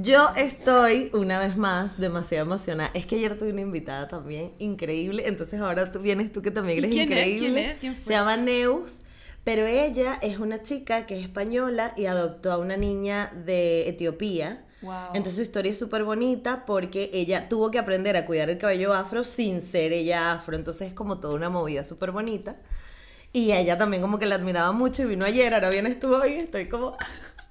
Yo estoy, una vez más, demasiado emocionada. Es que ayer tuve una invitada también increíble, entonces ahora tú vienes tú que también eres quién es? increíble. ¿Quién es? ¿Quién fue? Se llama Neus, pero ella es una chica que es española y adoptó a una niña de Etiopía. Wow. Entonces su historia es súper bonita porque ella tuvo que aprender a cuidar el cabello afro sin ser ella afro. Entonces es como toda una movida súper bonita. Y ella también como que la admiraba mucho y vino ayer, ahora vienes tú hoy y estoy como...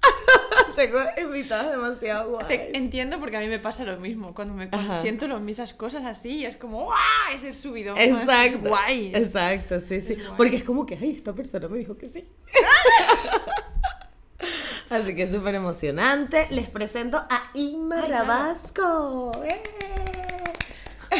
Tengo invitadas demasiado guay. Te entiendo porque a mí me pasa lo mismo. Cuando me Ajá. siento lo, mismas cosas así, es como ¡guau! Es el subidón. ¿no? Exacto. Es guay. Exacto, sí, sí. Es. Porque es como que, ay, esta persona me dijo que sí. Así que es súper emocionante. Les presento a Inma. Rabasco. ¡Eh!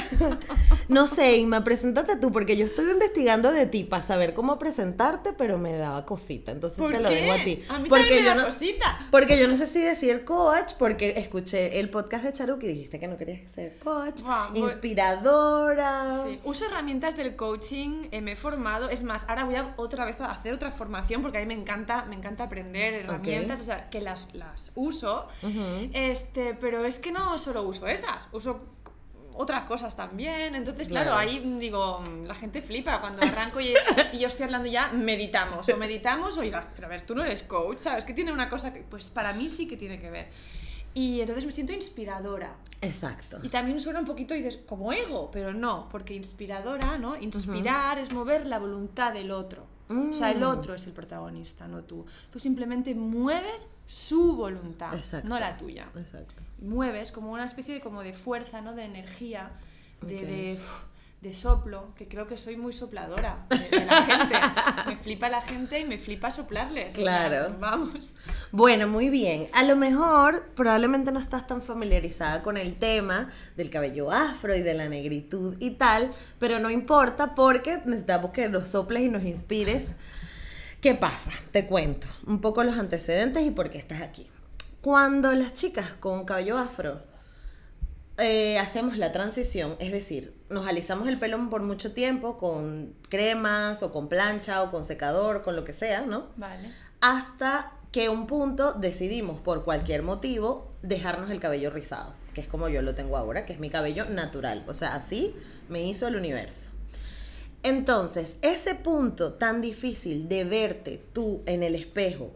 No sé, Inma, preséntate tú, porque yo estuve investigando de ti para saber cómo presentarte, pero me daba cosita. Entonces ¿Por te lo qué? dejo a ti. A mí porque me yo da no, cosita. Porque yo no sé si decir coach, porque escuché el podcast de Charuki y dijiste que no querías ser coach, voy- inspiradora. Sí, Uso herramientas del coaching, eh, me he formado. Es más, ahora voy a otra vez a hacer otra formación porque a mí me encanta, me encanta aprender herramientas, o sea, que las, las uso. Este, pero es que no solo uso esas, uso otras cosas también. Entonces, claro, Claro. ahí digo, la gente flipa cuando arranco y, y yo estoy hablando ya, meditamos, o meditamos, o oiga, pero a ver, tú no eres coach, ¿sabes? Que tiene una cosa que, pues para mí sí que tiene que ver. Y entonces me siento inspiradora. Exacto. Y también suena un poquito, dices, como ego, pero no, porque inspiradora, ¿no? Inspirar es mover la voluntad del otro. O sea, el Mm. otro es el protagonista, no tú. Tú simplemente mueves su voluntad, Exacto. no la tuya. Exacto. Mueves como una especie de, como de fuerza, ¿no? De energía, de, de, de soplo, que creo que soy muy sopladora de, de la gente. me flipa la gente y me flipa soplarles. Claro. Vamos. Bueno, muy bien. A lo mejor probablemente no estás tan familiarizada con el tema del cabello afro y de la negritud y tal, pero no importa porque necesitamos que nos soples y nos inspires. ¿Qué pasa? Te cuento un poco los antecedentes y por qué estás aquí. Cuando las chicas con cabello afro eh, hacemos la transición, es decir, nos alisamos el pelo por mucho tiempo con cremas o con plancha o con secador, con lo que sea, ¿no? Vale. hasta que un punto decidimos por cualquier motivo dejarnos el cabello rizado, que es como yo lo tengo ahora, que es mi cabello natural, o sea, así me hizo el universo. Entonces, ese punto tan difícil de verte tú en el espejo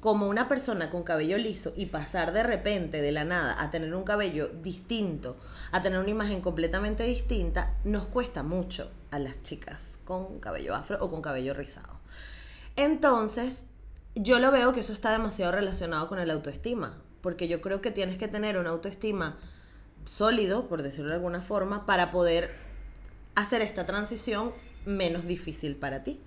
como una persona con cabello liso y pasar de repente de la nada a tener un cabello distinto, a tener una imagen completamente distinta, nos cuesta mucho a las chicas con cabello afro o con cabello rizado. Entonces, yo lo veo que eso está demasiado relacionado con el autoestima, porque yo creo que tienes que tener una autoestima sólido, por decirlo de alguna forma, para poder hacer esta transición menos difícil para ti.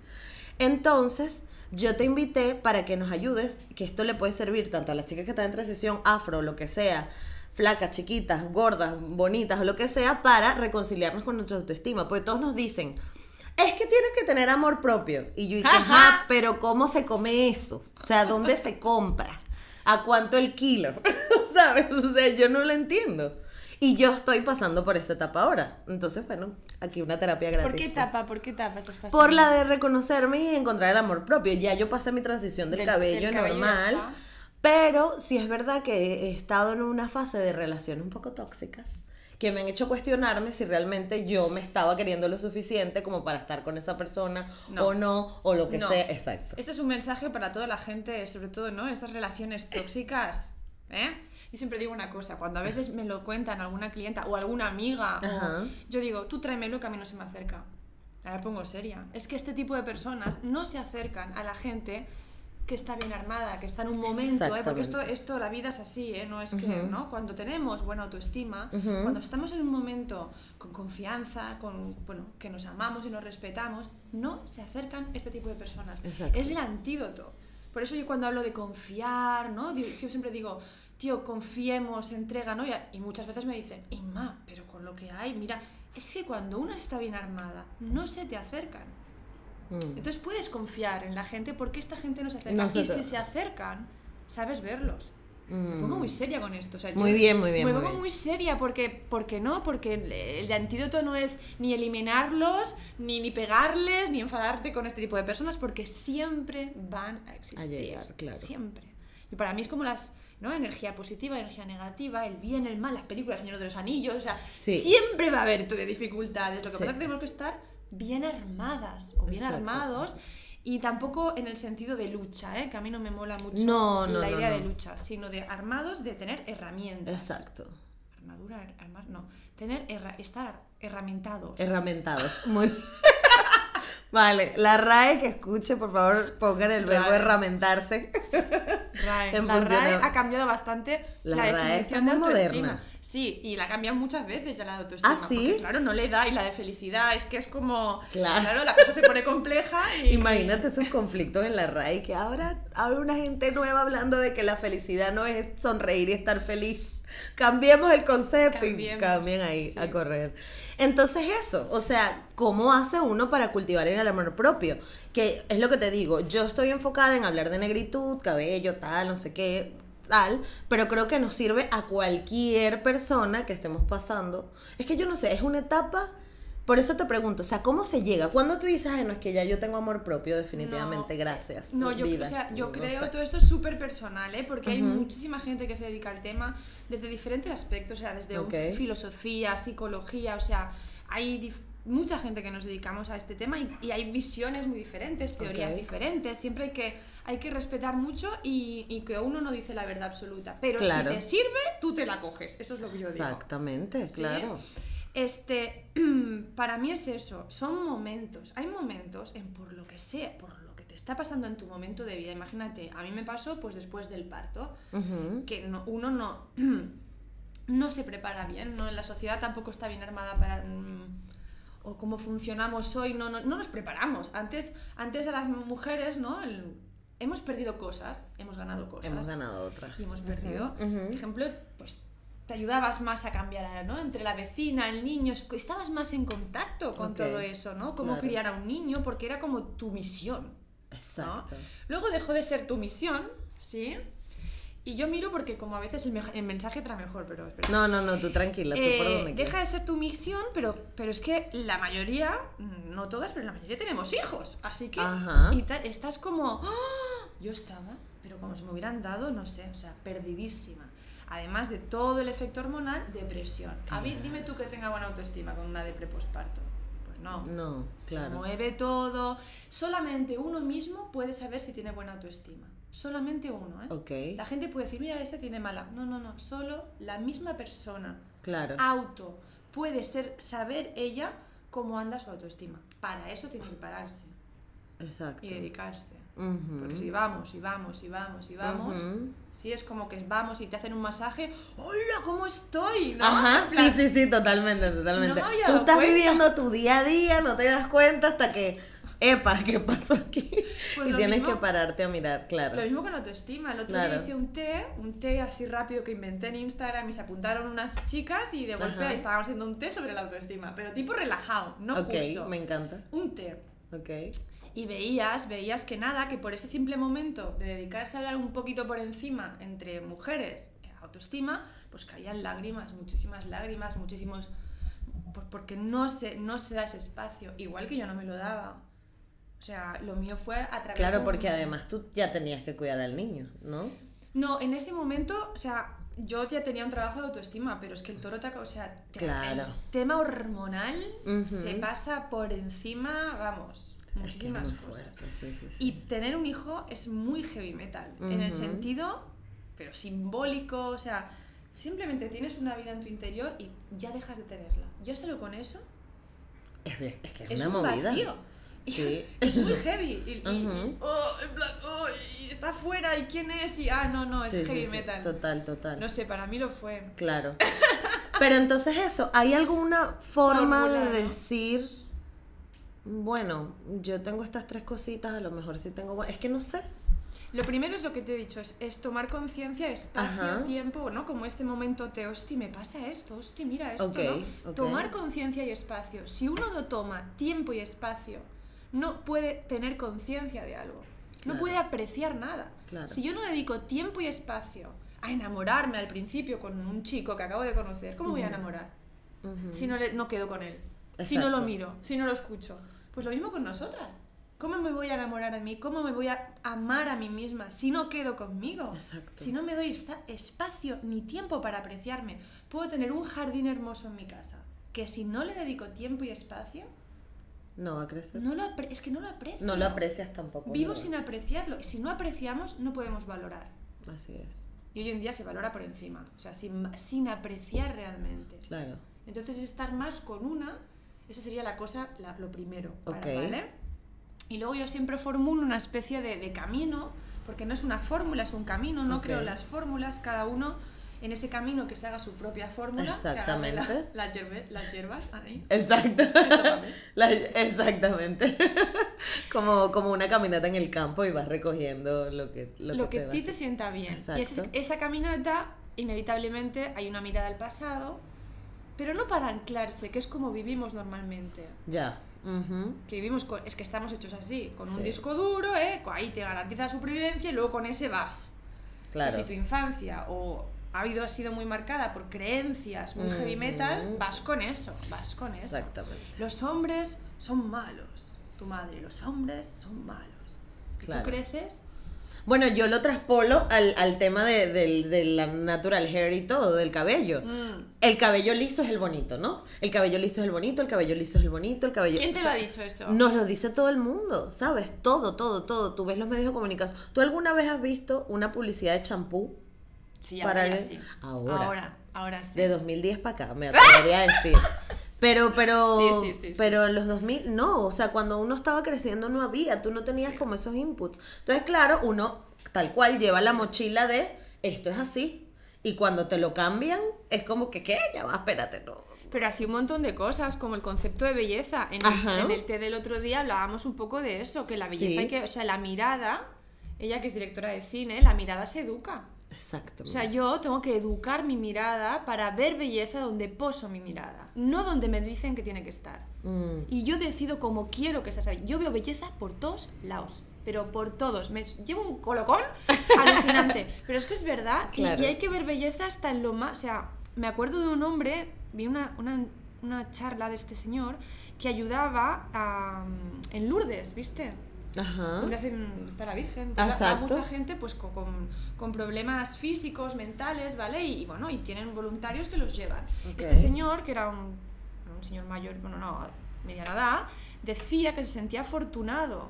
Entonces, yo te invité para que nos ayudes, que esto le puede servir tanto a las chicas que están en transición afro, lo que sea, flacas, chiquitas, gordas, bonitas o lo que sea, para reconciliarnos con nuestra autoestima. Porque todos nos dicen, es que tienes que tener amor propio. Y yo, dije, ajá, pero ¿cómo se come eso? O sea, ¿dónde se compra? ¿A cuánto el kilo? ¿Sabes? O sea, yo no lo entiendo. Y yo estoy pasando por esta etapa ahora. Entonces, bueno, aquí una terapia gratis. ¿Por qué pues. etapa? ¿Por qué etapa estás pasando? Por la de reconocerme y encontrar el amor propio. Ya yo pasé mi transición del, Del- cabello del cabello normal. Pero sí es verdad que he estado en una fase de relaciones un poco tóxicas que me han hecho cuestionarme si realmente yo me estaba queriendo lo suficiente como para estar con esa persona No. o no, o lo que No. sea. Exacto. Este es un mensaje para toda la gente, sobre todo, ¿no? Estas relaciones tóxicas, ¿eh? Y siempre digo una cosa, cuando a veces me lo cuentan alguna clienta o alguna amiga, o- yo digo, tú tráemelo que a mí no se me acerca. A ver, pongo seria. Es que este tipo de personas no se acercan a la gente que está bien armada, que está en un momento, ¿eh? porque esto, esto, la vida es así, ¿eh? no es que. Cuando tenemos buena autoestima, cuando estamos en un momento con confianza, con, bueno, que nos amamos y nos respetamos, no se acercan este tipo de personas. Exacto. Es el antídoto. Por eso yo cuando hablo de confiar, ¿no? Yo siempre digo, tío, confiemos, entrega, ¿no? Y, a- y muchas veces me dicen, Inma, pero con lo que hay, mira, es que cuando uno está bien armada, no se te acercan. Mm. Entonces puedes confiar en la gente porque esta gente no se acerca. No se y si se acercan, sabes verlos. Me pongo muy seria con esto. o sea, yo Mm. Muy bien, muy bien, Me muy pongo bien. muy seria porque, porque no, porque el, el antídoto no es ni eliminarlos, ni, ni pegarles, ni enfadarte con este tipo de personas, porque siempre van a existir. llegar, claro. Siempre. Y para mí es como las. ¿No? Energía positiva, energía negativa, el bien, el mal, las películas, Señor de los Anillos, o sea, Sí. siempre va a haber dificultades. Lo que Sí. pasa es que tenemos que estar bien armadas o bien Exacto. armados y tampoco en el sentido de lucha, ¿eh? que a mí no me mola mucho No, no, la idea no. de lucha, sino de armados, de tener herramientas. Exacto. Armadura, armar, no. Tener, herra- estar herramientados. Herramentados. Muy Vale, la RAE que escuche, por favor, pongan el verbo RAE. herramentarse. RAE. La RAE ha cambiado bastante La la, RAE definición de autoestima. moderna. Sí, y la cambian muchas veces ya la de autoestima. ¿Ah, sí? porque, claro, no le da y la de felicidad es que es como. Claro. la cosa se pone compleja y. Imagínate esos conflictos en la RAE, que ahora ahora una gente nueva hablando de que la felicidad no es sonreír y estar feliz. Cambiemos el concepto y cambien ahí sí. a correr. Entonces eso, o sea, ¿cómo hace uno para cultivar el amor propio? Que es lo que te digo, yo estoy enfocada en hablar de negritud, cabello, tal, no sé qué, tal, pero creo que nos sirve a cualquier persona que estemos pasando. Es que yo no sé, es una etapa, por eso te pregunto, o sea, ¿cómo se llega? Cuando tú dices, ay, no, es que ya yo tengo amor propio, definitivamente, No, gracias. No, yo, vida". o sea, yo No creo, sé. todo esto es súper personal, ¿eh? porque hay muchísima gente que se dedica al tema desde diferentes aspectos, o sea, desde filosofía, psicología, o sea, hay mucha gente que nos dedicamos a este tema y, y hay visiones muy diferentes, teorías diferentes, siempre hay que, hay que respetar mucho y, y que uno no dice la verdad absoluta, pero Claro. si te sirve, tú te la coges, eso es lo que yo digo. Exactamente, ¿sí? claro. Este, para mí es eso, son momentos. Hay momentos en por lo que sea, por lo que te está pasando en tu momento de vida. Imagínate, a mí me pasó pues después del parto, que no- uno no, no se prepara bien, ¿no? La sociedad tampoco está bien armada para... mm, o cómo funcionamos hoy, no, no, no nos preparamos. Antes, antes a las mujeres, ¿no? El- hemos perdido cosas, hemos ganado cosas Hemos ganado otras. y hemos perdido. Por ejemplo, pues te ayudabas más a cambiar, ¿no? Entre la vecina, el niño, es- estabas más en contacto con Ok, todo eso, ¿no? Cómo claro. criar a un niño, porque era como tu misión, ¿no? Exacto. Luego dejó de ser tu misión, ¿sí? Y yo miro porque como a veces el, mej- el mensaje trae mejor, pero espera. No, no, no, tú tranquila, tú por Eh, donde deja quieras. de ser tu misión, pero, pero es que la mayoría, no todas, pero la mayoría tenemos hijos. Así que y estás como, ¡Ah! yo estaba, pero como si me hubieran dado, no sé, o sea, perdidísima. Además de todo el efecto hormonal, depresión. A mí, dime tú que tenga buena autoestima con una depre posparto. Pues no. No, Se claro. mueve todo. Solamente uno mismo puede saber si tiene buena autoestima. Solamente uno, ¿eh? Ok, La gente puede decir, mira, ese tiene mala. No, no, no. Solo la misma persona claro. auto puede ser saber ella cómo anda su autoestima. Para eso tiene que pararse Exacto. y dedicarse. Ujú. Porque si vamos y vamos y vamos y vamos, Ujú. si es como que vamos y te hacen un masaje, ¡hola, cómo estoy! ¿no? Ajá, plan, sí, sí, sí, totalmente, totalmente. No Tú estás cuenta. viviendo tu día a día, no te das cuenta hasta que, epa, ¿qué pasó aquí? Pues y tienes mismo- que pararte a mirar, claro. Lo mismo con la autoestima. El otro Claro. día hice un té, un té así rápido que inventé en Instagram y se apuntaron unas chicas y de golpe Ajá. estábamos haciendo un té sobre la autoestima, pero tipo relajado, no ok, curso. me encanta. Un té. Ok. Y veías, veías que nada, que por ese simple momento de dedicarse a hablar un poquito por encima entre mujeres, eh, autoestima, pues caían lágrimas, muchísimas lágrimas, muchísimos... Pues porque no se, no se da ese espacio, igual que yo no me lo daba. O sea, lo mío fue a través Claro, porque además tú ya tenías que cuidar al niño, ¿no? No, en ese momento, o sea, yo ya tenía un trabajo de autoestima, pero es que el toro te... O sea, te- Claro. el tema hormonal se pasa por encima, vamos, Es que es muchísimas muy cosas. fuerte, sí, sí, sí. Y tener un hijo es muy heavy metal, en el sentido, pero simbólico, o sea, simplemente tienes una vida en tu interior y ya dejas de tenerla. Yo solo con eso Es, es que es, es una un movida. vacío. Sí. Es muy heavy. Y, oh, en plan, oh, y está afuera, ¿y quién es? Y, ah, no, no, es Sí, heavy sí, metal. Total, total. No sé, para mí lo fue. Claro. Pero entonces eso, ¿hay alguna forma de decir, bueno, yo tengo estas tres cositas, a lo mejor sí tengo... Es que no sé. Lo primero es lo que te he dicho, es, es tomar conciencia, espacio, Ajá. tiempo, ¿no? Como este momento te, hosti, me pasa esto, hosti, mira esto. Tomar conciencia y espacio. Si uno no toma tiempo y espacio, no puede tener conciencia de algo. No puede apreciar nada. Claro. Si yo no dedico tiempo y espacio a enamorarme al principio con un chico que acabo de conocer, ¿cómo voy a enamorar? Si no, le- no quedo con él, si no lo miro, si no lo escucho. Pues lo mismo con nosotras. ¿Cómo me voy a enamorar de mí? ¿Cómo me voy a amar a mí misma si no quedo conmigo? Exacto. Si no me doy espacio ni tiempo para apreciarme. Puedo tener un jardín hermoso en mi casa, que si no le dedico tiempo y espacio, No va a crecer. no lo es que no lo aprecio. No lo aprecias tampoco. Vivo sin apreciarlo. Y si no apreciamos, no podemos valorar. Así es. Y hoy en día se valora por encima, o sea, sin, sin apreciar realmente. Claro. Entonces estar más con una, esa sería la cosa, la- lo primero, para. ¿vale? Y luego yo siempre formulo una especie de, de camino, porque no es una fórmula, es un camino, no Ok. creo las fórmulas, cada uno en ese camino que se haga su propia fórmula, la- Exactamente. las, hierbas, ahí. Exacto. La- exactamente. como, como una caminata en el campo y vas recogiendo lo que, lo Lo que, que a te ti te sienta bien. Y esa, Exacto. esa caminata, inevitablemente, hay una mirada al pasado, pero no para anclarse, que es como vivimos normalmente. Ya. Ujú. que vivimos con, es que estamos hechos así, con un Sí. disco duro, ¿eh? Ahí te garantiza supervivencia y luego con ese vas. Claro. Y si tu infancia o ha, habido, ha sido muy marcada por creencias muy heavy Ujú. metal, vas con eso, vas con eso. Exactamente. Los hombres son malos, tu madre, los hombres son malos. Si Claro. tú creces, Bueno, yo lo traspolo al, al tema de, del- de la natural hair y todo, del cabello. mm, El cabello liso es el bonito, ¿no? El cabello liso es el bonito, el cabello liso es el bonito, el cabello... ¿quién te lo sea, ha dicho eso? Nos lo dice todo el mundo, ¿sabes? Todo, todo, todo. Tú ves los medios de comunicación. ¿Tú alguna vez has visto una publicidad de champú sí, para ahora el- sí. ahora. ahora, ahora sí. de 2010 para acá? Me atrevería a decir. Pero, pero, Sí, sí, sí, sí. pero en los 2000, no, o sea, cuando uno estaba creciendo no había, tú no tenías como esos inputs. Entonces, claro, uno tal cual lleva la mochila de esto es así. Y cuando te lo cambian, es como que, ¿qué? Ya va, espérate, no. Pero así un montón de cosas, como el concepto de belleza. En el, en el té del otro día hablábamos un poco de eso, que la belleza hay que, o sea, la mirada, ella que es directora de cine, la mirada se educa. Exacto. O sea, yo tengo que educar mi mirada para ver belleza donde poso mi mirada, no donde me dicen que tiene que estar. Mm, Y yo decido cómo quiero que sea. Yo veo belleza por todos lados, pero por todos. Me llevo un colocón alucinante. pero es que es verdad, y- Claro. y, hay que ver belleza hasta en lo más. O sea, me acuerdo de un hombre, vi una, una, una charla de este señor que ayudaba a, en Lourdes, ¿viste? Ajá. donde hacen está la Virgen, pues Exacto. mucha gente pues co- con, con problemas físicos, mentales, ¿vale? Y, y bueno, y tienen voluntarios que los llevan. Este señor, que era un, un señor mayor, bueno, no, mediana edad, decía que se sentía afortunado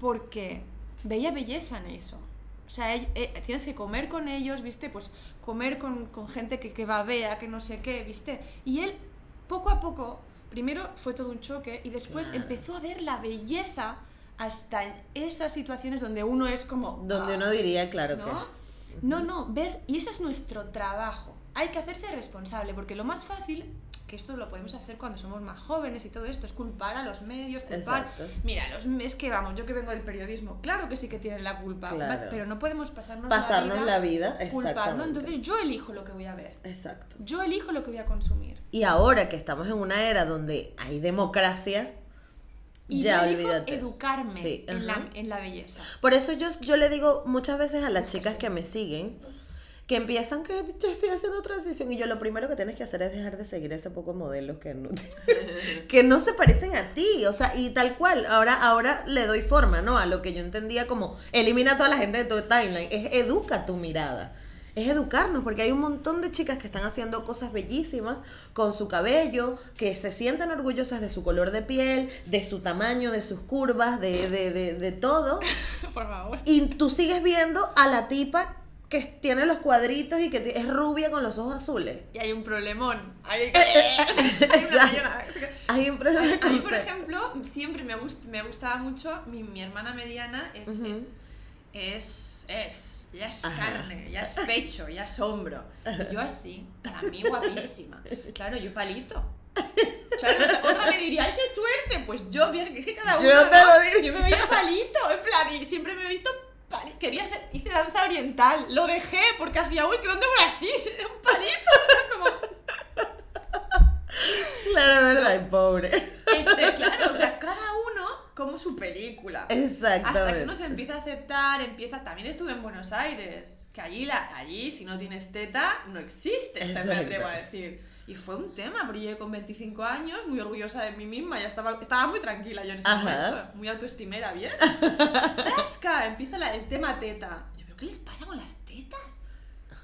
porque veía belleza en eso. O sea, eh, tienes que comer con ellos, ¿viste? Pues comer con, con gente que, que babea, que no sé qué, ¿viste? Y él, poco a poco, primero fue todo un choque y después Claro. empezó a ver la belleza hasta en esas situaciones donde uno es como... Donde "Ah", uno diría, claro que ¿no? es. No, no, ver, y ese es nuestro trabajo. Hay que hacerse responsable, porque lo más fácil, que esto lo podemos hacer cuando somos más jóvenes y todo esto, es culpar a los medios, culpar... Exacto. Mira, los, es que vamos, yo que vengo del periodismo, claro que sí que tienen la culpa, Claro. pero no podemos pasarnos, Pasarnos la vida, culpando, entonces yo elijo lo que voy a ver, Exacto. yo elijo lo que voy a consumir. Y ahora que estamos en una era donde hay democracia, Y ya olvídate. educarme Sí, en, la, en la belleza. Por eso yo, yo le digo muchas veces a las chicas que me siguen que empiezan que yo estoy haciendo transición y yo lo primero que tienes que hacer es dejar de seguir ese poco modelos que no, que no se parecen a ti, o sea, y tal cual, ahora, ahora le doy forma, ¿no? A lo que yo entendía como elimina a toda la gente de tu timeline, es educa tu mirada. Es educarnos, porque hay un montón de chicas que están haciendo cosas bellísimas con su cabello, que se sienten orgullosas de su color de piel, de su tamaño, de sus curvas, de, de, de, de todo. Por favor. Y tú sigues viendo a la tipa que tiene los cuadritos y que es rubia con los ojos azules. Y hay un problemón. Hay, hay una- Exacto. hay una- Hay un problema A mí, por ejemplo, siempre me, gust- me gustaba mucho, mi, mi hermana mediana es, es, es, ya es Ajá. carne, ya es pecho, ya es hombro. Y yo así, para mí guapísima. Claro, yo palito. Claro, otra- me diría, ¡ay, qué suerte! Pues yo, es que cada uno. Yo te lo digo. Yo me veía palito, en plan, y siempre me he visto quería hacer, hice danza oriental, lo dejé porque hacía, uy, ¿que dónde voy así? Un palito, como... Claro, verdad, pobre. Este, claro, o sea, como su película. Exactamente. Hasta que uno se empieza a aceptar, empieza. También estuve en Buenos Aires, que allí, la, allí si no tienes teta, no existes, me Exacto. atrevo a decir. Y fue un tema, llegué con 25 años, muy orgullosa de mí misma, ya estaba, estaba muy tranquila yo en ese Ajá. momento, muy autoestimera, bien. ¡Frasca! Empieza la- el tema teta. Yo, ¿pero qué les pasa con las tetas?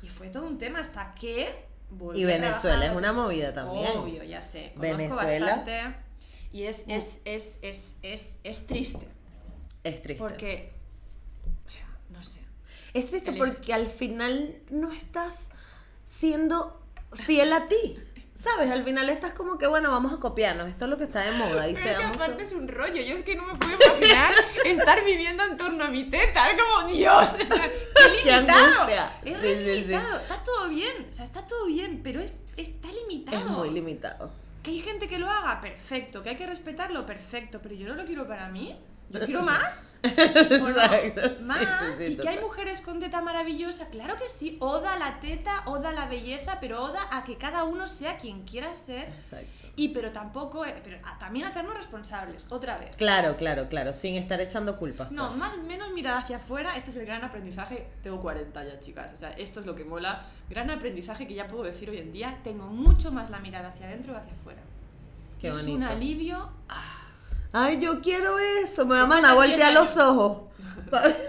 Y fue todo un tema hasta que. Y a Venezuela es una movida también. Obvio, ya sé. Conozco Venezuela. bastante. Y es, es, es, es, es, es triste. Es triste. Porque. O sea, no sé. Es triste Elige. porque al final no estás siendo fiel a ti. ¿Sabes? Al final estás como que, bueno, vamos a copiarnos. Esto es lo que está de moda. Y Pero es que aparte es un rollo. Yo es que no me puedo imaginar estar viviendo en torno a mi teta. Es como, Dios, ¡qué limitado! Es Sí, re sí, sí. limitado. Está todo bien. O sea, está todo bien, pero es, está limitado. Es muy limitado. Hay gente que lo haga, perfecto. Que hay que respetarlo, perfecto. Pero yo no lo quiero para mí. Yo quiero más. ¿O no? Más. sí, sí, y que hay mujeres con teta maravillosa. Claro que sí. Oda a la teta, oda a la belleza, pero oda a que cada uno sea quien quiera ser. Exacto. Y pero tampoco, eh, pero a- también hacernos responsables, otra vez. Claro, claro, claro. Sin estar echando culpas. No, más menos mirar hacia afuera, este es el gran aprendizaje. Tengo 40 ya, chicas. O sea, esto es lo que mola. Gran aprendizaje que ya puedo decir hoy en día. Tengo mucho más la mirada hacia adentro que hacia afuera. Qué es bonito. un alivio. Ay, yo quiero eso. Me va a voltear 10 los ojos.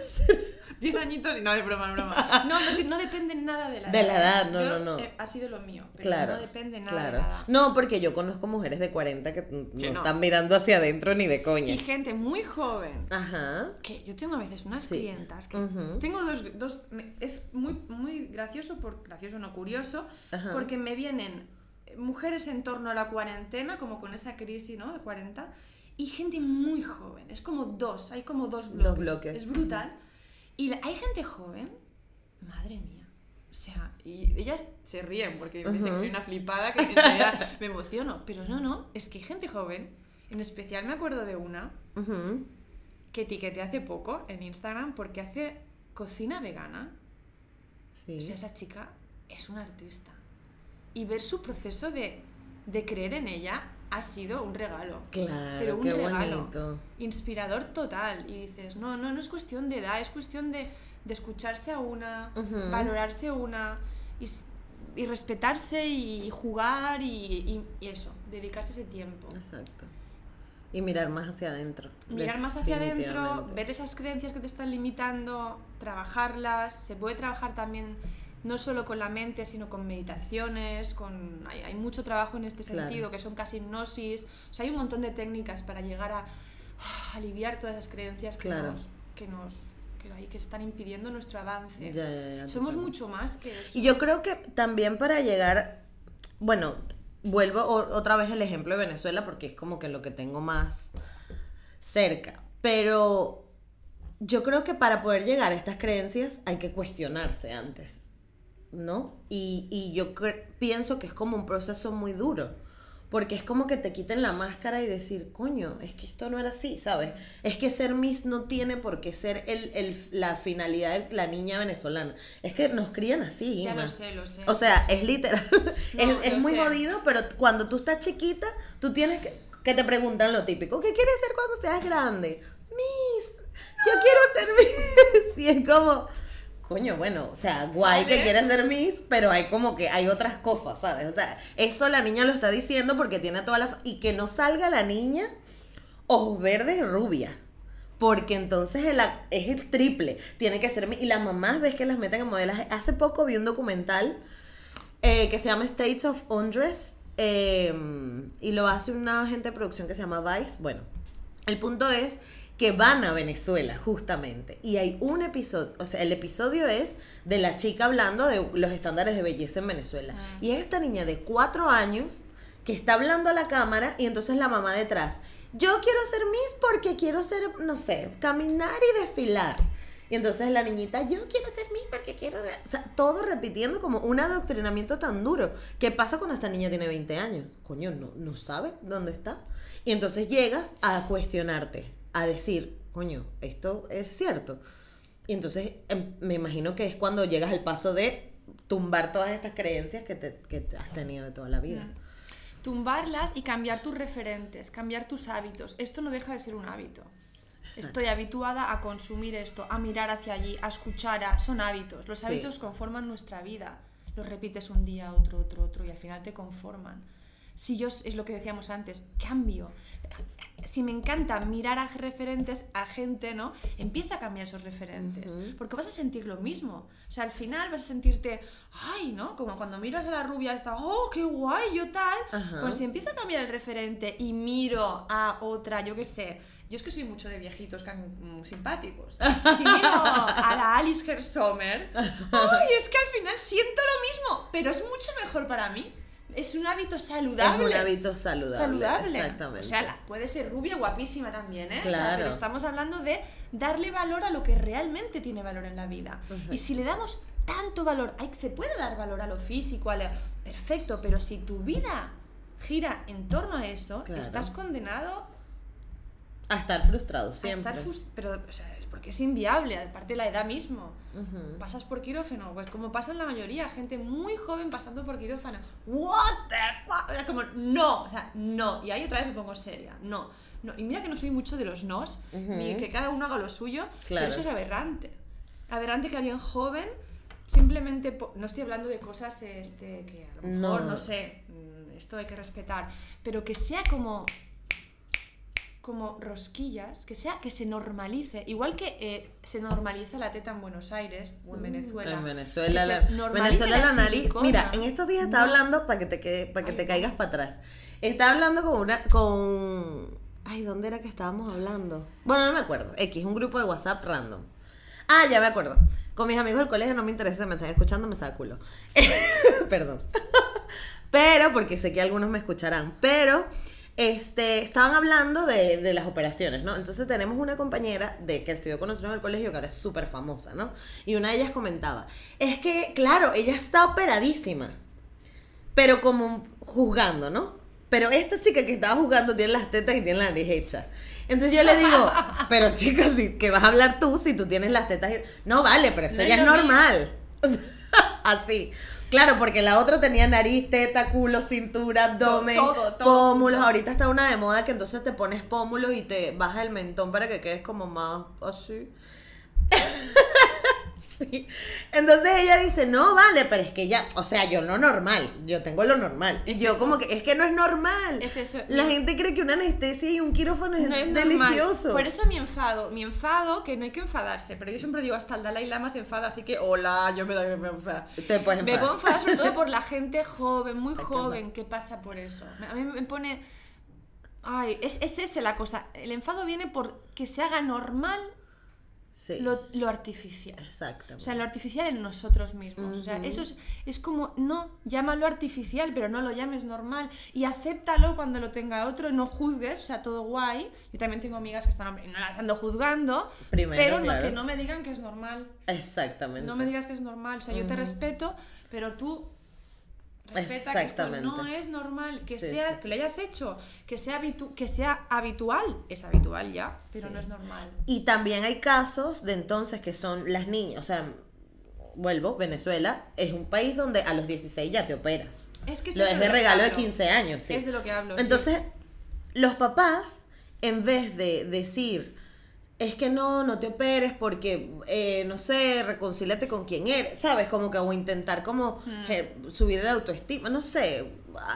10 añitos y no, es broma, es broma. No, no, no depende nada de la De la edad, no, Yo, no, no. eh, ha sido lo mío, pero Claro. no depende nada claro. de la edad. No, porque yo conozco mujeres de 40 que no, no. están mirando hacia adentro ni de coña. Y gente muy joven Ajá. que yo tengo a veces unas Sí. clientas que Ujú. tengo dos, dos me- es muy muy gracioso por gracioso no curioso Ajá. porque me vienen mujeres en torno a la cuarentena como con esa crisis no de 40 y gente muy joven es como dos hay como dos bloques, Dos bloques. es brutal y hay gente joven madre mía o sea, y ellas se ríen porque me dicen que Ujú. soy una flipada que enseguida me emociono. Pero no, no, es que hay gente joven, en especial me acuerdo de una, Ujú. que etiqueté hace poco en Instagram porque hace cocina vegana. Sí. O sea, esa chica es una artista. Y ver su proceso de, de creer en ella ha sido un regalo. Claro, pero un qué regalo. bonito. Inspirador total. Y dices, no, no, no es cuestión de edad, es cuestión de, de escucharse a una, Ujú. valorarse a una y, y respetarse y jugar y, y- y eso, dedicarse ese tiempo. Exacto. Y mirar más hacia adentro. Mirar más hacia adentro, ver esas creencias que te están limitando, trabajarlas. Se puede trabajar también no solo con la mente, sino con meditaciones, con hay, hay mucho trabajo en este Claro. sentido, que son casi hipnosis. O sea, hay un montón de técnicas para llegar a ah, aliviar todas esas creencias que Claro. nos que nos que, que están impidiendo nuestro avance. Ya, ya, ya, Somos mucho más que eso. Y yo creo que también para llegar, bueno, vuelvo otra vez el ejemplo de Venezuela porque es como que lo que tengo más cerca, pero yo creo que para poder llegar a estas creencias hay que cuestionarse antes, ¿no? Y, y yo pienso que es como un proceso muy duro. Porque es como que te quiten la máscara y decir, coño, es que esto no era así, ¿sabes? Es que ser Miss no tiene por qué ser el, el- la finalidad de la niña venezolana. Es que nos crían así. ya lo sé, lo sé. O sea, es literal. es No, es muy sé. jodido, pero cuando tú estás chiquita, tú tienes que. que te preguntan lo típico: ¿qué quieres ser cuando seas grande? Miss. Yo quiero ser Miss. Y es como. Coño, bueno, o sea, guay que quieras ser Miss, pero hay como que hay otras cosas, ¿sabes? O sea, eso la niña lo está diciendo porque tiene toda la. fa- Y que no salga la niña ojos verdes y rubia. Porque entonces el es el triple. Tiene que ser. mi- Y las mamás ves que las meten en modelaje. Hace poco vi un documental eh, que se llama States of Undress. eh, y lo hace una agente de producción que se llama Vice. Bueno, el punto es que van a Venezuela, justamente. Y hay un episodio, o sea, el episodio es de la chica hablando de los estándares de belleza en Venezuela. Ah. Y es esta niña de cuatro años que está hablando a la cámara y entonces la mamá detrás. Yo quiero ser Miss porque quiero ser, no sé, caminar y desfilar. Y entonces la niñita, yo quiero ser Miss porque quiero... re-". O sea, todo repitiendo como un adoctrinamiento tan duro. ¿Qué pasa cuando esta niña tiene 20 años? Coño, no, no sabe dónde está. Y entonces llegas a cuestionarte, a decir, coño, esto es cierto. Y entonces em, me imagino que es cuando llegas al paso de tumbar todas estas creencias que, te, que has tenido de toda la vida. Tumbarlas y cambiar tus referentes, cambiar tus hábitos. Esto no deja de ser un hábito. Estoy habituada a consumir esto, a mirar hacia allí, a escuchar, a... son hábitos. Los Sí. hábitos conforman nuestra vida. Los repites un día, otro, otro, otro y al final te conforman. Si yo, es lo que decíamos antes, cambio. Si me encanta mirar a referentes, a gente, ¿no? Empieza a cambiar esos referentes. Porque vas a sentir lo mismo. O sea, al final vas a sentirte, ay, ¿no? Como cuando miras a la rubia esta, oh, qué guay, yo tal. Pues si empiezo a cambiar el referente y miro a otra, yo qué sé, yo es que soy mucho de viejitos can- mm, simpáticos. Si miro a la Alice Gersommer, ¡ay! Es que al final siento lo mismo, pero es mucho mejor para mí. Es un hábito saludable. Es un hábito saludable. Saludable. Exactamente. O sea, la- puede ser rubia, guapísima también, ¿eh? O sea, Claro. pero estamos hablando de darle valor a lo que realmente tiene valor en la vida. Y si le damos tanto valor, ay, se puede dar valor a lo físico, a lo- perfecto, pero si tu vida gira en torno a eso, Claro. estás condenado a estar frustrado a siempre. estar frus- pero o sea, porque es inviable, aparte de la edad mismo. Ujú. Pasas por quirófano, pues como pasa en la mayoría, gente muy joven pasando por quirófano. What the fuck? Era como no, o sea, no. Y ahí otra vez me pongo seria. No. No, y mira que no soy mucho de los nos, Ujú. ni que cada uno haga lo suyo, Claro. pero eso es aberrante. Aberrante que alguien joven simplemente no estoy hablando de cosas este que a lo mejor No. no sé, mm, esto hay que respetar, pero que sea como como rosquillas, que sea que se normalice, igual que eh, se normaliza la teta en Buenos Aires o en Venezuela. Mm, En Venezuela, la, normalice Venezuela la nariz. silicona. Mira, en estos días No. hablando para que te quede, para que Ay, te caigas para atrás. Estaba hablando con una, con, ay, ¿dónde era que estábamos hablando? Bueno, no me acuerdo. X, un grupo de WhatsApp random. Ah, ya me acuerdo. Con mis amigos del colegio no me interesa, me están escuchando, me saca culo. Perdón. Pero, porque sé que algunos me escucharán. Pero, este, estaban hablando de, de las operaciones, ¿no? Entonces tenemos una compañera de que estudió con nosotros en el colegio que ahora es súper famosa, ¿no? Y una de ellas comentaba, es que, claro, ella está operadísima, pero como juzgando, ¿no? Pero esta chica que estaba jugando tiene las tetas y tiene la nariz hecha. Entonces yo le digo, pero chicas, ¿qué vas a hablar tú si tú tienes las tetas? he- No vale, pero eso No ya es normal. Así. Claro, porque la otra tenía nariz, teta, culo, cintura, abdomen, todo, todo. pómulos. Ahorita está una de moda que entonces te pones pómulos y te baja el mentón para que quedes como más así. Sí. Entonces ella dice, no, vale, pero es que ya, o sea, yo lo normal, yo tengo lo normal. Y Es yo eso. como que, es que no es normal. Es eso. La Y- gente cree que una anestesia y un quirófano es, no es delicioso. normal. Por eso mi enfado, mi enfado, que no hay que enfadarse, pero yo siempre digo hasta el Dalai Lama se enfada, así que hola, yo me doy me enfado. Te puedes Me enfadar. puedo enfadar sobre todo por la gente joven, muy joven, que pasa por eso. A mí me pone... Ay, es, es esa la cosa. El enfado viene por que se haga normal Sí, lo, lo artificial. exacto. O sea, lo artificial en nosotros mismos. O sea, eso es, es como, no, llámalo artificial, pero no lo llames normal. Y acéptalo cuando lo tenga otro, no juzgues, o sea, todo guay. Yo también tengo amigas que están, no las ando juzgando, Primero, pero no- claro. que no me digan que es normal. Exactamente. No me digas que es normal. O sea, yo te respeto, pero tú respeta que esto Exactamente. no es normal, que Sí, sea, sí, sí. que lo hayas hecho, que sea, habitu- que sea habitual. Es habitual ya, pero no es normal. Y también hay casos de entonces que son las niñas, o sea, vuelvo, Venezuela es un país donde a los 16 ya te operas. Es que es Lo es de regalo de hablo. 15 años, sí. Es de lo que hablo, sí. Entonces, los papás, en vez de decir, es que no, no te operes porque, eh, no sé, reconcíliate con quien eres, ¿sabes? Como que, o intentar como subir la autoestima, no sé,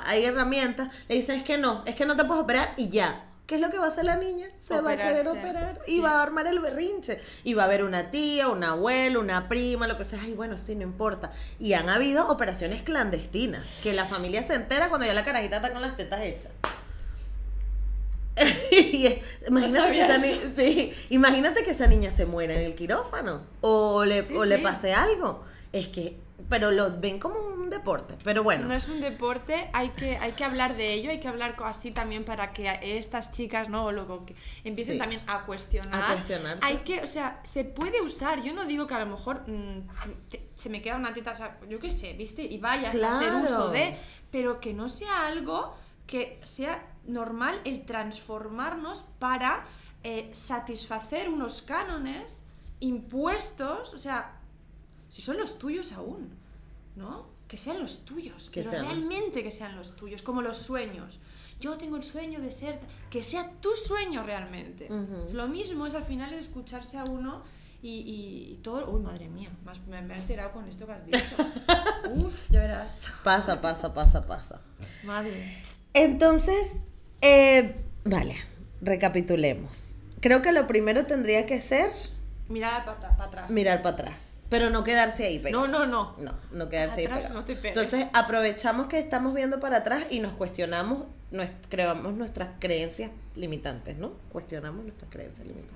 hay herramientas, le dicen, es que no, es que no te puedes operar y ya. ¿Qué es lo que va a hacer la niña? Se va a querer operar y sí. va a armar el berrinche. Y va a haber una tía, un abuelo, una prima, lo que sea. Ay, bueno, sí, no importa. Y han habido operaciones clandestinas, que la familia se entera cuando ya la carajita está con las tetas hechas. Imagínate, que esa eso. ni- sí, imagínate que esa niña se muera en el quirófano o le, Sí, o le pase algo. Es que, pero lo ven como un deporte. Pero bueno, No es un deporte, hay que, hay que hablar de ello, hay que hablar así también para que estas chicas, ¿no? O luego que empiecen también a cuestionar. A cuestionarse. Hay que, o sea, se puede usar. Yo no digo que a lo mejor mm, te- se me queda una teta, o sea, yo qué sé, ¿viste? Y vayas a hacer Claro. uso de. Pero que no sea algo que sea normal el transformarnos para eh, satisfacer unos cánones impuestos, o sea, si son los tuyos aún, ¿no? Que sean los tuyos, Que pero sean. realmente que sean los tuyos, como los sueños. Yo tengo el sueño de ser, que sea tu sueño realmente. Lo mismo es al final es escucharse a uno y, todo. Uy, madre mía, me he alterado con esto que has dicho. Uf, ya verás. Pasa, pasa, pasa, pasa. Madre. Entonces, eh, vale, recapitulemos. Creo que lo primero tendría que ser Mira para atrás. mirar para atrás, pero no quedarse ahí pegado. No, no, no. No, no quedarse ahí pegado. no te. Entonces, aprovechamos que estamos viendo para atrás y nos cuestionamos, nues- creamos nuestras creencias limitantes, ¿no? Cuestionamos nuestras creencias limitantes.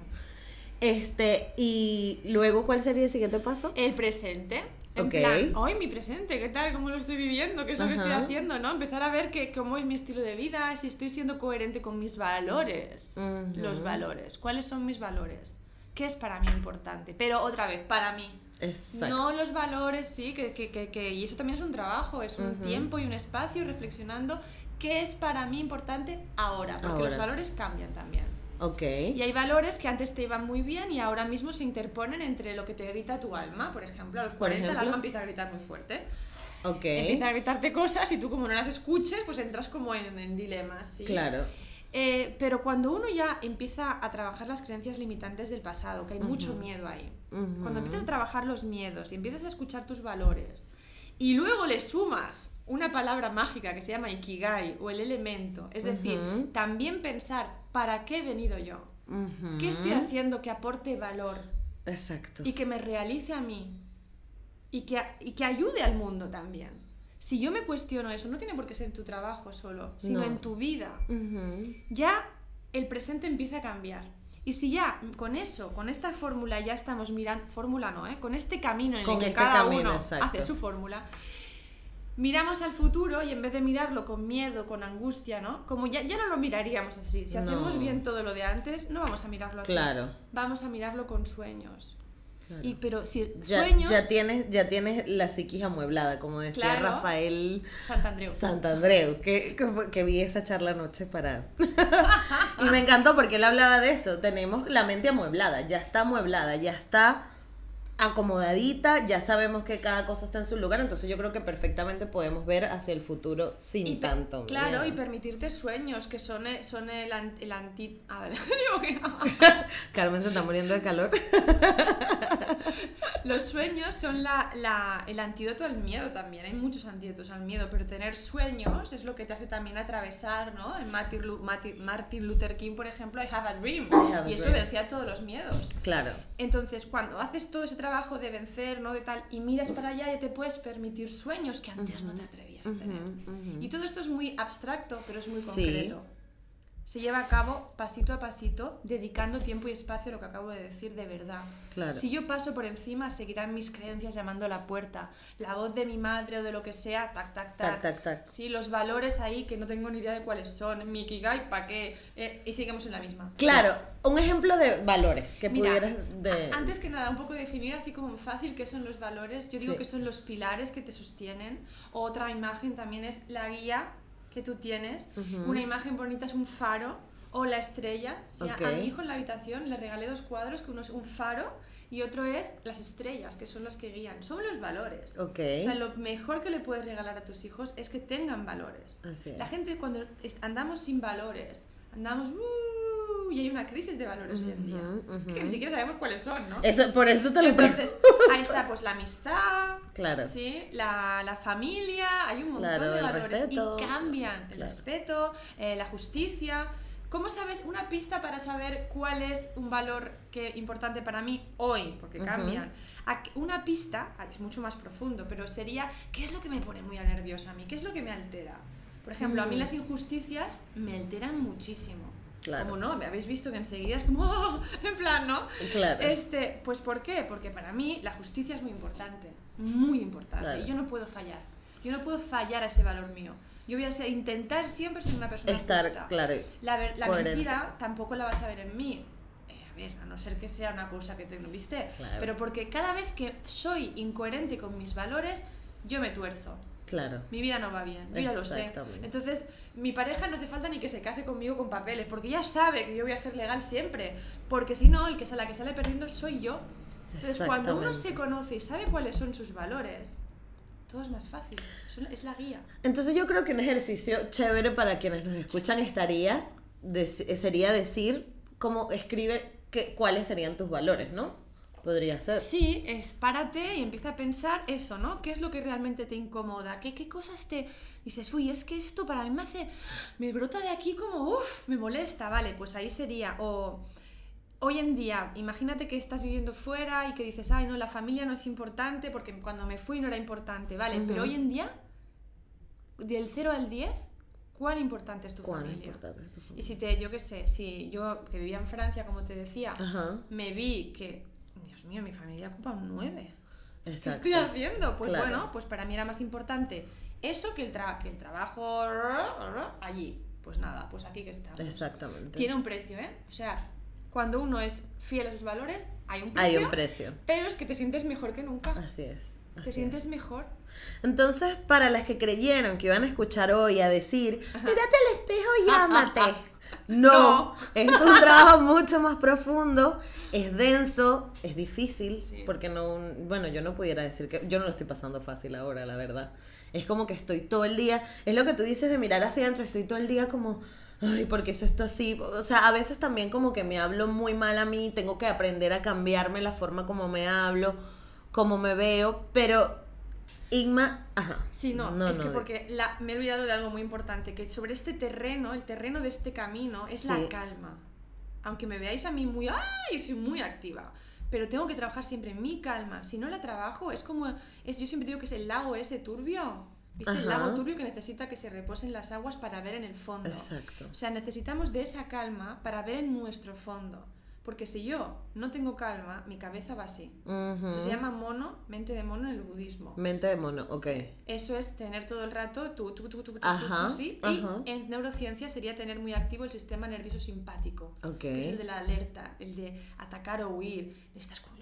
Este, y luego, ¿cuál sería el siguiente paso? El presente. En plan, hoy mi presente, ¿qué tal? ¿Cómo lo estoy viviendo? ¿Qué es lo que estoy haciendo? ¿no? Empezar a ver que, cómo es mi estilo de vida, si estoy siendo coherente con mis valores. Los valores. ¿Cuáles son mis valores? ¿Qué es para mí importante? Pero otra vez, para mí. Exacto. No los valores, sí, que, que, que, que- y eso también es un trabajo, es un tiempo y un espacio reflexionando qué es para mí importante ahora, porque los valores cambian también. Ok. Y hay valores que antes te iban muy bien y ahora mismo se interponen entre lo que te grita tu alma. Por ejemplo, a los Por 40 el alma empieza a gritar muy fuerte. Ok. Empieza a gritarte cosas y tú como no las escuches, pues entras como en, en dilemas. ¿sí? Claro. Eh, pero cuando uno ya empieza a trabajar las creencias limitantes del pasado, que hay mucho miedo ahí, cuando empiezas a trabajar los miedos y empiezas a escuchar tus valores y luego le sumas una palabra mágica que se llama ikigai o el elemento, es decir, también pensar para qué he venido yo, qué estoy haciendo que aporte valor Exacto. y que me realice a mí y que, y que ayude al mundo también. Si yo me cuestiono eso, no tiene por qué ser en tu trabajo solo, sino No. en tu vida ya el presente empieza a cambiar. Y si ya con eso, con esta fórmula ya estamos mirando, fórmula no, ¿eh? con este camino en Con el que este cada camino, uno exacto. hace su fórmula, miramos al futuro y en vez de mirarlo con miedo, con angustia, ¿no? Como ya, ya no lo miraríamos así. Si No. hacemos bien todo lo de antes, no vamos a mirarlo así. Claro. Vamos a mirarlo con sueños. Claro. Y pero si Ya, sueños, ya tienes, ya tienes la psiquis amueblada, como decía Claro. Rafael Santandreu. Santandreu, que, que vi esa charla anoche para... y me encantó porque él hablaba de eso, tenemos la mente amueblada, ya está amueblada, ya está acomodadita, ya sabemos que cada cosa está en su lugar, entonces yo creo que perfectamente podemos ver hacia el futuro sin Y tanto Claro, y permitirte sueños, que son, e- son el, el anti... vale. Digo que- Carmen se está muriendo de calor. Los sueños son la, la- el antídoto al miedo también. Hay muchos antídotos al miedo, pero tener sueños es lo que te hace también atravesar, ¿no? El Martin, Lu- Martin- Martin Luther King, por ejemplo, I have a dream. Have a y eso dream. vencía todos los miedos. Claro, Entonces, cuando haces todo ese trabajo de vencer, ¿no? De tal, y miras para allá, ya te puedes permitir sueños que antes no te atrevías a tener. Y todo esto es muy abstracto, pero es muy Sí. concreto. Se lleva a cabo pasito a pasito, dedicando tiempo y espacio a lo que acabo de decir de verdad. Claro. Si yo paso por encima, seguirán mis creencias llamando a la puerta. La voz de mi madre o de lo que sea, tac, tac, tac. Tac, tac, tac. Sí, los valores ahí que no tengo ni idea de cuáles son. Mi Ikigai, ¿para qué? Eh, y seguimos en la misma. claro, un ejemplo de valores que Mira, pudieras de... Antes que nada, un poco definir así como fácil qué son los valores. Yo digo Sí. que son los pilares que te sostienen. Otra imagen también es la guía que tú tienes. Ujú. Una imagen bonita es un faro o la estrella. Sí, a- Ok. A mi hijo en la habitación le regalé dos cuadros, que uno es un faro y otro es las estrellas, que son las que guían. Son los valores. Ok. O sea, lo mejor que le puedes regalar a tus hijos es que tengan valores. La gente cuando andamos sin valores, andamos... "Uh", y hay una crisis de valores hoy en día. Ujú, ujú. Que ni siquiera sabemos cuáles son, ¿no? Eso, por eso te lo Entonces, ahí está pues la amistad, Claro. ¿sí? la, la familia, hay un montón Claro, de valores respeto. y cambian. El Claro. respeto, eh, la justicia. ¿Cómo sabes una pista para saber cuál es un valor que importante para mí hoy? Porque cambian. A que- Una pista, es mucho más profundo, pero sería ¿qué es lo que me pone muy nerviosa a mí? ¿Qué es lo que me altera? Por ejemplo, a mí las injusticias me alteran muchísimo. Claro. Como no, me habéis visto que enseguida es como, "Oh", en plan, ¿no? Claro. Este, pues ¿por qué? Porque para mí la justicia es muy importante, muy importante. Claro. Y yo no puedo fallar. Yo no puedo fallar a ese valor mío. Yo voy a ser- intentar siempre ser una persona Estar, justa. claro. La, ver- la mentira tampoco la vas a ver en mí. Eh, a ver, a no ser que sea una cosa que te no viste. Claro. Pero porque cada vez que soy incoherente con mis valores, yo me tuerzo. Claro. Mi vida no va bien, yo ya lo sé. Entonces, mi pareja no hace falta ni que se case conmigo con papeles, porque ya sabe que yo voy a ser legal siempre. Porque si no, el que, sa- la que sale perdiendo soy yo. Entonces, cuando uno se conoce y sabe cuáles son sus valores, todo es más fácil. Es la guía. Entonces yo creo que un ejercicio chévere para quienes nos escuchan estaría, sería decir cómo escribe que, cuáles serían tus valores, ¿no? Podría ser. Sí, es párate y empieza a pensar eso, ¿no? ¿Qué es lo que realmente te incomoda? ¿Qué, qué cosas te dices, uy, es que esto para mí me hace, me brota de aquí como, uff, me molesta, vale, pues ahí sería. O hoy en día, imagínate que estás viviendo fuera y que dices, ay, no, la familia no es importante porque cuando me fui no era importante, vale, pero hoy en día, del 0 al 10, ¿cuál importante es tu ¿Cuán familia? importante es tu Y familia? si te, yo qué sé, si yo que vivía en Francia, como te decía, Ajá. me vi que, Dios mío, mi familia ocupa un 9. ¿Qué Exacto. estoy haciendo? Pues Claro. bueno, pues para mí era más importante eso que el, tra- que el trabajo allí. Pues nada, pues aquí que estamos. Exactamente. Tiene un precio, ¿eh? O sea, cuando uno es fiel a sus valores, hay un precio. Hay un precio. Pero es que te sientes mejor que nunca. Así es. Te así sientes mejor. es. Entonces, para las que creyeron que iban a escuchar hoy a decir, mírate al espejo y llámate. No, No. es un trabajo mucho más profundo, es denso, es difícil, Sí. porque no, bueno, yo no pudiera decir que, yo no lo estoy pasando fácil ahora, la verdad. Es como que estoy todo el día, es lo que tú dices de mirar hacia adentro, estoy todo el día como, ay, porque eso esto así, o sea, a veces también como que me hablo muy mal a mí, tengo que aprender a cambiarme la forma como me hablo, como me veo, pero Igma, ajá. Sí, no, es que porque la- me he olvidado de algo muy importante, que sobre este terreno, el terreno de este camino, es Sí. la calma. Aunque me veáis a mí muy, ¡ay! Soy muy activa. Pero tengo que trabajar siempre en mi calma. Si no la trabajo, es como, es, yo siempre digo que es el lago ese turbio. ¿Viste? El Ajá. lago turbio que necesita que se reposen las aguas para ver en el fondo. Exacto. O sea, necesitamos de esa calma para ver en nuestro fondo. Porque si yo no tengo calma, mi cabeza va así. Eso se llama mono, mente de mono en el budismo. Mente de mono, ok. Sí. Eso es tener todo el rato tú, tú, tú, tú, Ajá, sí. ajá. Y en neurociencia sería tener muy activo el sistema nervioso simpático, Ok. que es el de la alerta, el de atacar o huir. Estás como...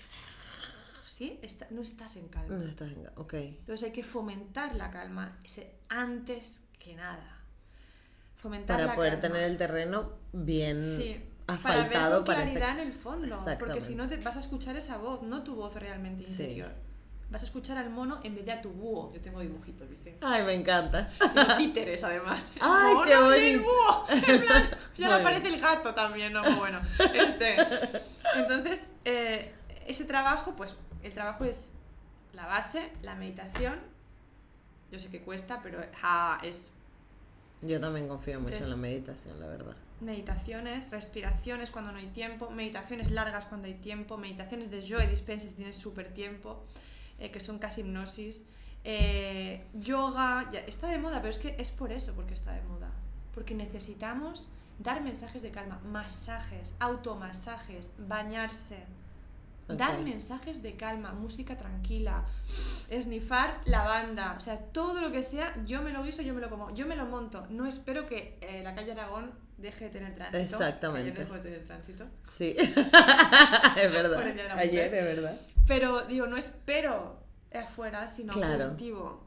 ¿Sí? Está- no estás en calma. No estás en... Ok. Entonces hay que fomentar la calma antes que nada. Fomentar Para la poder calma. tener el terreno bien Sí, asfaltado para ver con para claridad ese- en el fondo, porque si no te vas a escuchar esa voz, no tu voz realmente Sí. interior. Vas a escuchar al mono en vez de a tu búho. Yo tengo dibujitos, ¿viste? Ay, me encanta. Tengo títeres además. Ay, mono qué y el bonito. búho. En plan, ya no aparece el gato también, ¿no? Bueno, este. Entonces, eh, ese trabajo, pues el trabajo es la base, la meditación. Yo sé que cuesta, pero ja, es Yo también confío mucho Es- en la meditación, la verdad. Meditaciones, respiraciones cuando no hay tiempo, meditaciones largas cuando hay tiempo, meditaciones de Joe Dispenza si tienes súper tiempo, eh, que son casi hipnosis, eh, yoga, ya, está de moda, pero es que es por eso porque está de moda, porque necesitamos dar mensajes de calma, masajes, automasajes, bañarse, dar mensajes de calma, música tranquila, esnifar lavanda, o sea, todo lo que sea, yo me lo guiso, yo me lo como, yo me lo monto. No espero que eh, la calle Aragón deje de tener tránsito. Exactamente. Ayer dejó de tener tránsito. Sí. es verdad. Por el Día de la Ayer, es verdad. Pero digo, no espero afuera, sino Claro. cultivo.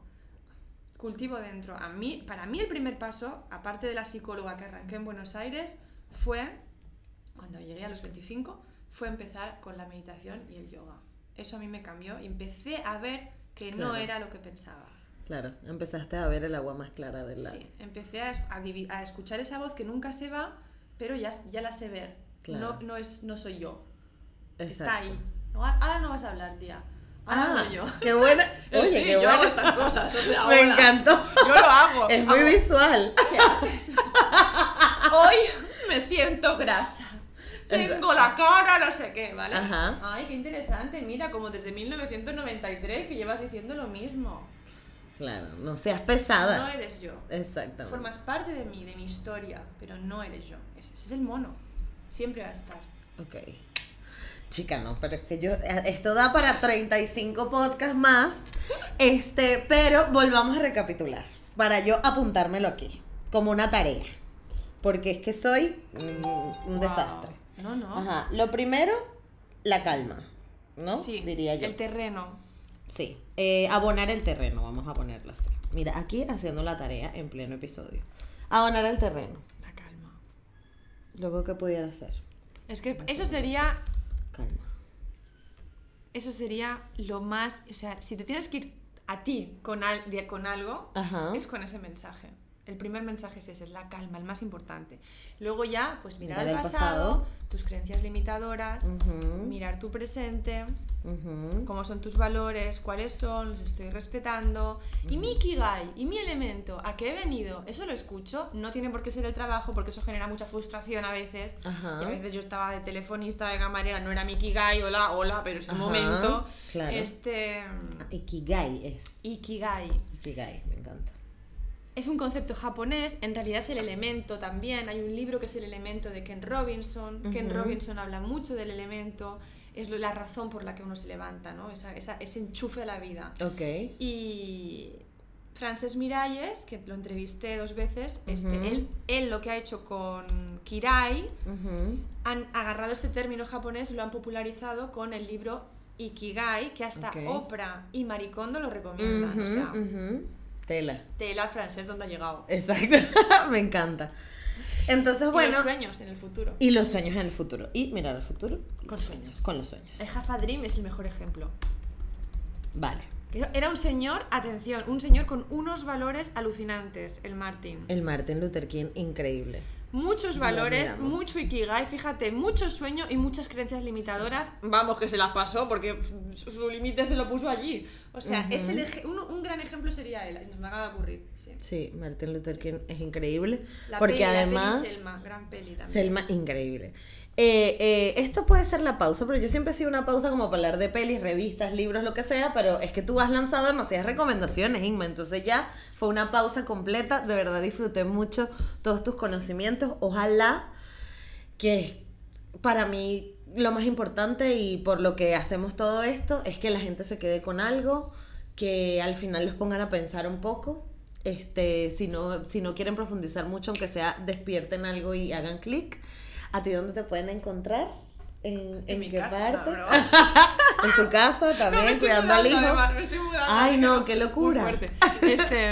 Cultivo dentro. A mí, para mí el primer paso, aparte de la psicóloga que arranqué en Buenos Aires, fue, cuando llegué a los 25, fue empezar con la meditación y el yoga. Eso a mí me cambió y empecé a ver que no era lo que pensaba. Claro, empezaste a ver el agua más clara del lago. Sí, empecé a, a escuchar esa voz que nunca se va, pero ya, ya la sé ver. Claro. No, no, es, no soy yo. Exacto. Está ahí. Ahora no vas a hablar, tía. Ahora Ah, yo. qué buena. Oye, sí, qué yo buena. hago estas cosas. O sea, Me hola. encantó. Yo lo hago. Es muy Hago- visual. ¿Qué haces? Hoy me siento grasa. Tengo la cara, no sé qué, ¿vale? Ajá. Ay, qué interesante. Mira, como desde 1993 que llevas diciendo lo mismo. Claro, no seas pesada. No eres yo. Exactamente. Formas parte de mí, de mi historia, pero no eres yo. Ese, ese es el mono. Siempre va a estar. Ok. Chica, no, pero es que yo. Esto da para 35 podcasts más. Este, pero volvamos a recapitular. Para yo apuntármelo aquí. Como una tarea. Porque es que soy un Wow. desastre. No, no. Ajá. Lo primero, la calma. ¿No? Sí, Diría yo. el terreno. Sí. Eh, abonar el terreno, vamos a ponerlo así. Mira, aquí haciendo la tarea en pleno episodio. Abonar el terreno. La calma. Luego, ¿qué pudiera hacer? Es que eso sería Calma. Eso sería lo más. O sea, si te tienes que ir a ti con, al- de- con algo, Ajá. es con ese mensaje. El primer mensaje es ese, es la calma, el más importante. Luego ya, pues mirar, Mirar al el pasado, pasado. tus creencias limitadoras, mirar tu presente, Ujú. cómo son tus valores, cuáles son, los estoy respetando. Y mi Ikigai, y mi elemento, ¿a qué he venido? Eso lo escucho, no tiene por qué ser el trabajo, porque eso genera mucha frustración a veces. Y a veces yo estaba de telefonista, de camarera, no era mi Ikigai, hola, hola, pero ese momento, claro. este... Ikigai es. Ikigai. Ikigai, me encanta. Es un concepto japonés, en realidad es el elemento también. Hay un libro que es el elemento de Ken Robinson. Ken Ujú. Robinson habla mucho del elemento, es la razón por la que uno se levanta, ¿no? Esa, esa- ese enchufe a la vida. Ok. Y Frances Miralles, que lo entrevisté dos veces, este, Ujú. él, él lo que ha hecho con Kirai, Ujú. han agarrado este término japonés y lo han popularizado con el libro Ikigai, que hasta Ok. Oprah y Maricondo lo recomiendan. o sea. Tela. tela francés donde ha llegado. Exacto. me encanta. Entonces, Y bueno. los sueños en el futuro. Y los sueños en el futuro. Y mirar al futuro Con sueños. con los sueños. El Half a Dream es el mejor ejemplo. Vale. Era un señor, atención, un señor con unos valores alucinantes, el Martin. El Martin Luther King, increíble. Muchos Lo valores, admiramos. mucho Ikigai, fíjate, mucho sueño y muchas creencias limitadoras. Vamos, que se las pasó porque su, su límite se lo puso allí. O sea, es el eje- un, un gran ejemplo sería él, nos me acaba de ocurrir. Sí. Sí, Martin Luther King es increíble. La porque peli, la peli además. Selma, gran peli también. Selma, increíble. Eh, eh, esto puede ser la pausa, pero yo siempre he sido una pausa como para hablar de pelis, revistas, libros, lo que sea, pero es que tú has lanzado demasiadas recomendaciones, Inma, entonces ya fue una pausa completa, de verdad disfruté mucho todos tus conocimientos, ojalá que para mí lo más importante y por lo que hacemos todo esto es que la gente se quede con algo, que al final los pongan a pensar un poco. Este, si no, si no quieren profundizar mucho, aunque sea despierten algo y hagan clic. ¿A ti dónde te pueden encontrar? ¿En, en mi qué casa, no, parte? en su casa No, también, me estoy cuidando al hijo. además, me estoy mudando, Ay, no, qué locura. muy fuerte. Este,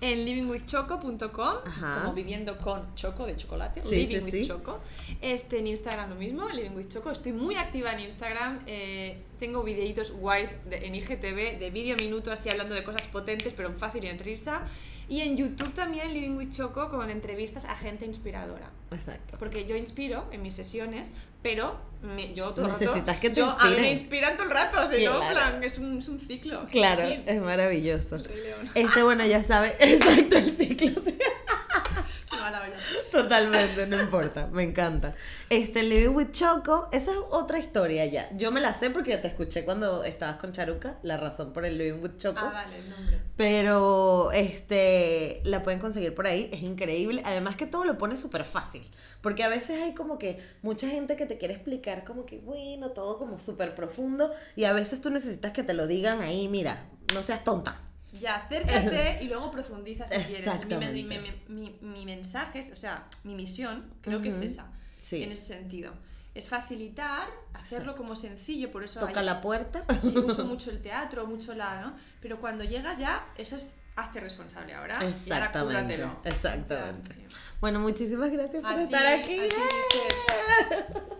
en livingwithchoco.com, como viviendo con choco de chocolate, Sí, living sí, with sí. choco. Este, en Instagram lo mismo, living with choco. Estoy muy activa en Instagram, eh, tengo videitos guays de- en IGTV de vídeo minuto así hablando de cosas potentes, pero en fácil y en risa. Y en YouTube también, Living with Choco, con entrevistas a gente inspiradora. Exacto. Porque yo inspiro en mis sesiones, pero me- yo todo el rato- que te yo, A mí me inspiran todo el rato, no, en Claro. plan, es un, es un ciclo. Claro, Sí. es maravilloso. El Rey León. Este, bueno, ya sabe, exacto, el ciclo. sí. Totalmente, no importa, me encanta. Este, Living with Choco, eso es otra historia ya. Yo me la sé porque te escuché cuando estabas con Charuca, la razón por el Living with Choco. Ah, vale, el nombre. Pero este la pueden conseguir por ahí, es increíble. Además que todo lo pone súper fácil. Porque a veces hay como que mucha gente que te quiere explicar como que, bueno, todo como súper profundo. Y a veces tú necesitas que te lo digan ahí, mira, no seas tonta. Ya, acércate y luego profundiza si quieres. Mi, mi, mi, mensaje, es- o sea, mi misión, creo que es esa, Sí. en ese sentido. Es facilitar, hacerlo como sencillo, por eso Toca hay- la puerta. Sí, uso mucho el teatro, mucho la, ¿no? Pero cuando llegas ya, eso es hazte responsable ahora. Y ahora Exactamente, exactamente. Bueno, muchísimas gracias por ti, estar aquí. a ti, Giselle.